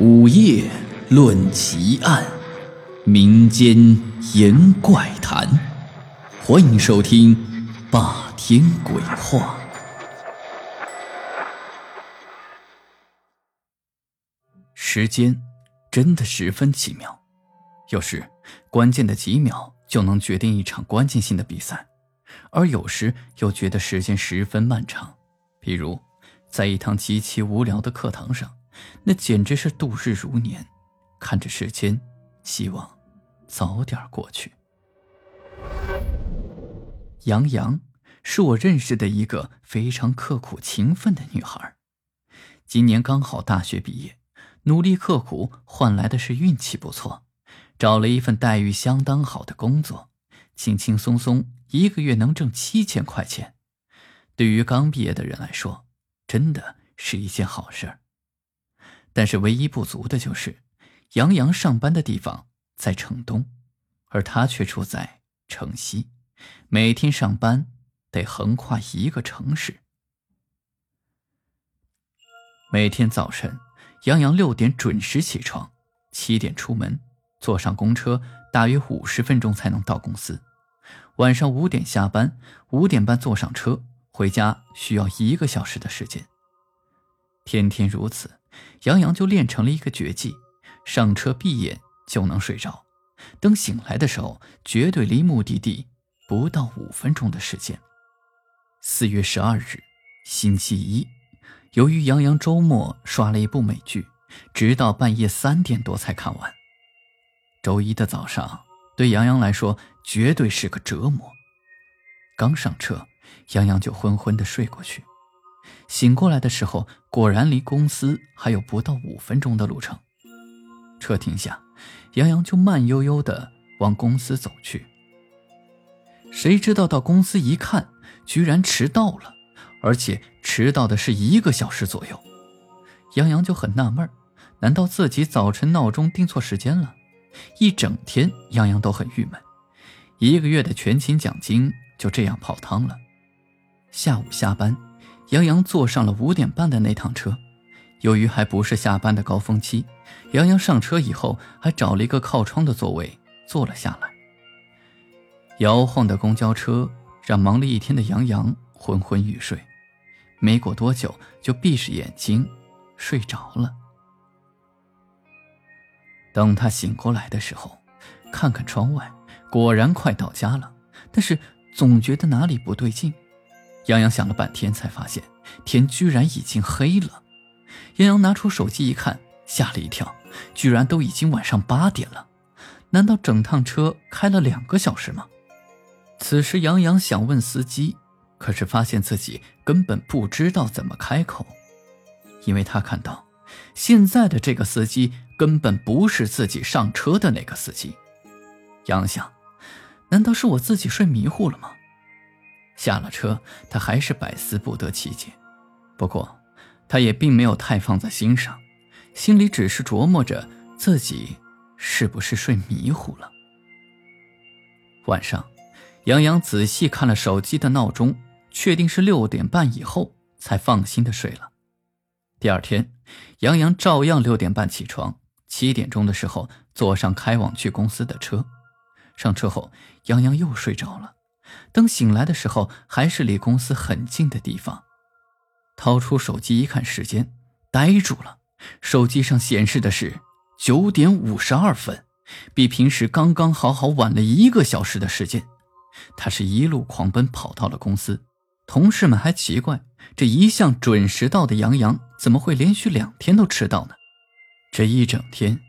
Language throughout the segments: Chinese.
午夜论奇案，民间言怪谈，欢迎收听《霸天鬼话》。时间真的十分奇妙，有时关键的几秒就能决定一场关键性的比赛，而有时又觉得时间十分漫长。比如，在一堂极其无聊的课堂上。那简直是度日如年，看着时间，希望早点过去。杨洋是我认识的一个非常刻苦勤奋的女孩，今年刚好大学毕业，努力刻苦换来的是运气不错，找了一份待遇相当好的工作，轻轻松松一个月能挣七千块钱，对于刚毕业的人来说，真的是一件好事儿。但是唯一不足的就是，杨洋上班的地方在城东，而他却住在城西，每天上班得横跨一个城市。每天早晨，杨洋六点准时起床，七点出门，坐上公车，大约五十分钟才能到公司。晚上五点下班，五点半坐上车回家，需要一个小时的时间。天天如此。杨洋就练成了一个绝技，上车闭眼就能睡着，等醒来的时候，绝对离目的地不到五分钟的时间。四月十二日，星期一，由于杨洋周末刷了一部美剧，直到半夜三点多才看完。周一的早上对杨洋来说绝对是个折磨，刚上车，杨洋就昏昏的睡过去。醒过来的时候，果然离公司还有不到五分钟的路程。车停下，杨洋就慢悠悠的往公司走去。谁知道到公司一看，居然迟到了，而且迟到的是一个小时左右。杨洋就很纳闷难道自己早晨闹钟定错时间了？一整天，杨洋都很郁闷，一个月的全勤奖金就这样泡汤了。下午下班。杨洋坐上了五点半的那趟车，由于还不是下班的高峰期，杨洋上车以后还找了一个靠窗的座位坐了下来。摇晃的公交车让忙了一天的杨洋昏昏欲睡，没过多久就闭上眼睛睡着了。等他醒过来的时候，看看窗外，果然快到家了，但是总觉得哪里不对劲。杨洋想了半天，才发现天居然已经黑了。杨洋拿出手机一看，吓了一跳，居然都已经晚上八点了。难道整趟车开了两个小时吗？此时，杨洋想问司机，可是发现自己根本不知道怎么开口，因为他看到现在的这个司机根本不是自己上车的那个司机。杨想，难道是我自己睡迷糊了吗？下了车，他还是百思不得其解。不过，他也并没有太放在心上，心里只是琢磨着自己是不是睡迷糊了。晚上，杨洋仔细看了手机的闹钟，确定是六点半以后，才放心的睡了。第二天，杨洋照样六点半起床，七点钟的时候坐上开往去公司的车。上车后，杨洋又睡着了。等醒来的时候，还是离公司很近的地方。掏出手机一看时间，呆住了。手机上显示的是九点五十二分，比平时刚刚好好晚了一个小时的时间。他是一路狂奔跑到了公司，同事们还奇怪，这一向准时到的杨洋怎么会连续两天都迟到呢？这一整天，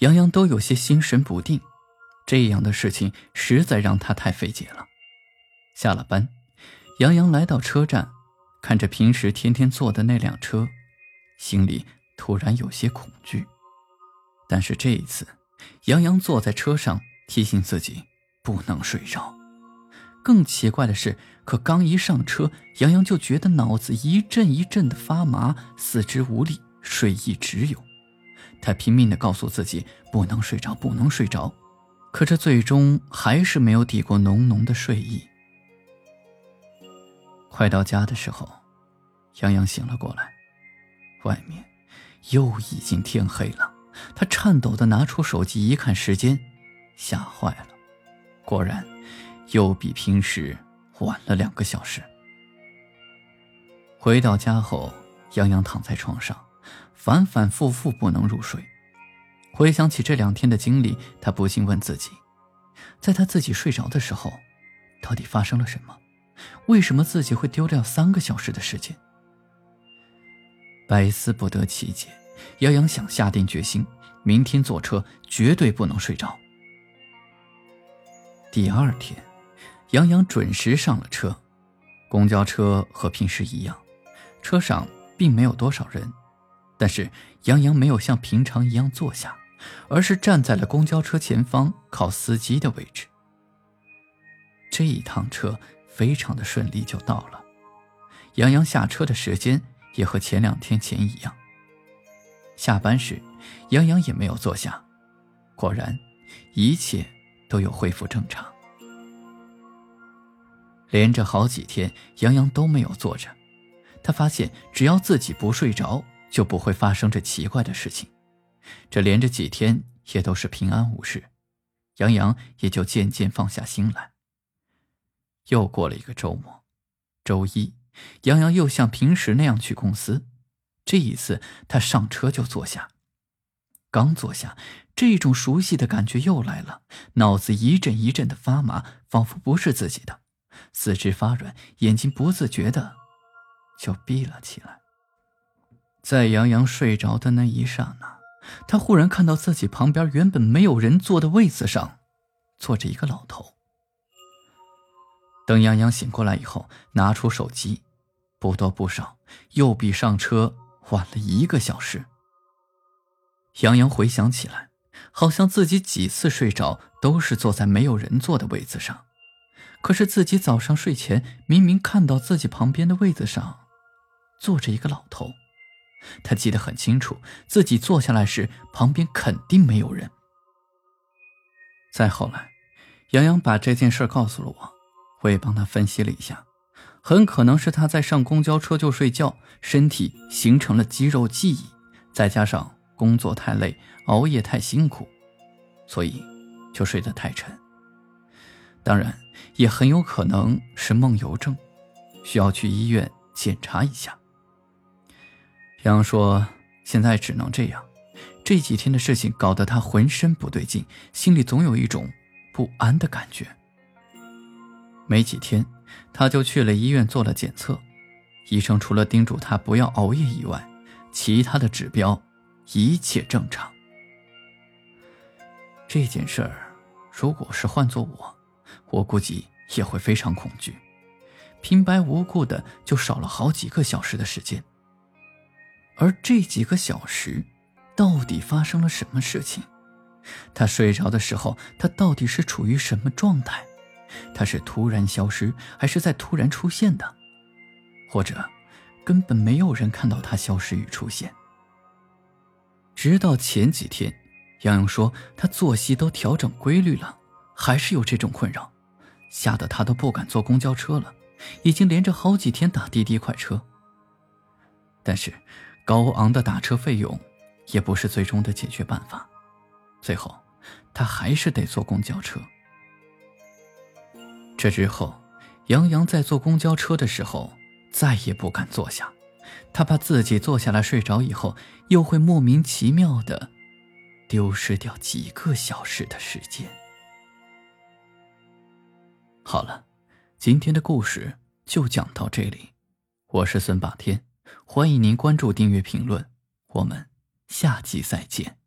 杨洋都有些心神不定。这样的事情实在让他太费解了。下了班，杨洋来到车站，看着平时天天坐的那辆车，心里突然有些恐惧。但是这一次，杨洋坐在车上，提醒自己不能睡着。更奇怪的是，可刚一上车，杨洋就觉得脑子一阵一阵的发麻，四肢无力，睡意直涌。他拼命地告诉自己不能睡着，不能睡着，可这最终还是没有抵过浓浓的睡意。快到家的时候，杨洋醒了过来，外面又已经天黑了。他颤抖的拿出手机一看时间，吓坏了，果然又比平时晚了两个小时。回到家后，杨洋躺在床上，反反复复不能入睡。回想起这两天的经历，他不禁问自己：在他自己睡着的时候，到底发生了什么？为什么自己会丢掉三个小时的时间？百思不得其解。杨洋想下定决心，明天坐车绝对不能睡着。第二天，杨洋准时上了车，公交车和平时一样，车上并没有多少人，但是杨洋没有像平常一样坐下。而是站在了公交车前方，靠司机的位置。这一趟车非常的顺利就到了。杨洋下车的时间也和前两天前一样。下班时，杨洋也没有坐下。果然，一切都有恢复正常。连着好几天，杨洋都没有坐着。他发现，只要自己不睡着，就不会发生这奇怪的事情。这连着几天也都是平安无事，杨洋也就渐渐放下心来。又过了一个周末，周一，杨洋又像平时那样去公司。这一次，他上车就坐下，刚坐下，这种熟悉的感觉又来了，脑子一阵一阵的发麻，仿佛不是自己的，四肢发软，眼睛不自觉的就闭了起来。在杨洋睡着的那一刹那。他忽然看到自己旁边原本没有人坐的位子上，坐着一个老头。等杨洋醒过来以后，拿出手机，不多不少，又比上车晚了一个小时。杨洋回想起来，好像自己几次睡着都是坐在没有人坐的位子上，可是自己早上睡前明明看到自己旁边的位子上，坐着一个老头。他记得很清楚，自己坐下来时旁边肯定没有人。再后来，杨洋把这件事告诉了我，我也帮他分析了一下，很可能是他在上公交车就睡觉，身体形成了肌肉记忆，再加上工作太累、熬夜太辛苦，所以就睡得太沉。当然，也很有可能是梦游症，需要去医院检查一下。杨说：“现在只能这样，这几天的事情搞得他浑身不对劲，心里总有一种不安的感觉。没几天，他就去了医院做了检测，医生除了叮嘱他不要熬夜以外，其他的指标一切正常。这件事儿，如果是换做我，我估计也会非常恐惧，平白无故的就少了好几个小时的时间。”而这几个小时，到底发生了什么事情？他睡着的时候，他到底是处于什么状态？他是突然消失，还是在突然出现的？或者，根本没有人看到他消失与出现？直到前几天，杨洋说他作息都调整规律了，还是有这种困扰，吓得他都不敢坐公交车了，已经连着好几天打滴滴快车。但是。高昂的打车费用，也不是最终的解决办法。最后，他还是得坐公交车。这之后，杨洋在坐公交车的时候再也不敢坐下，他怕自己坐下来睡着以后，又会莫名其妙的丢失掉几个小时的时间。好了，今天的故事就讲到这里，我是孙霸天。欢迎您关注、订阅、评论，我们下期再见。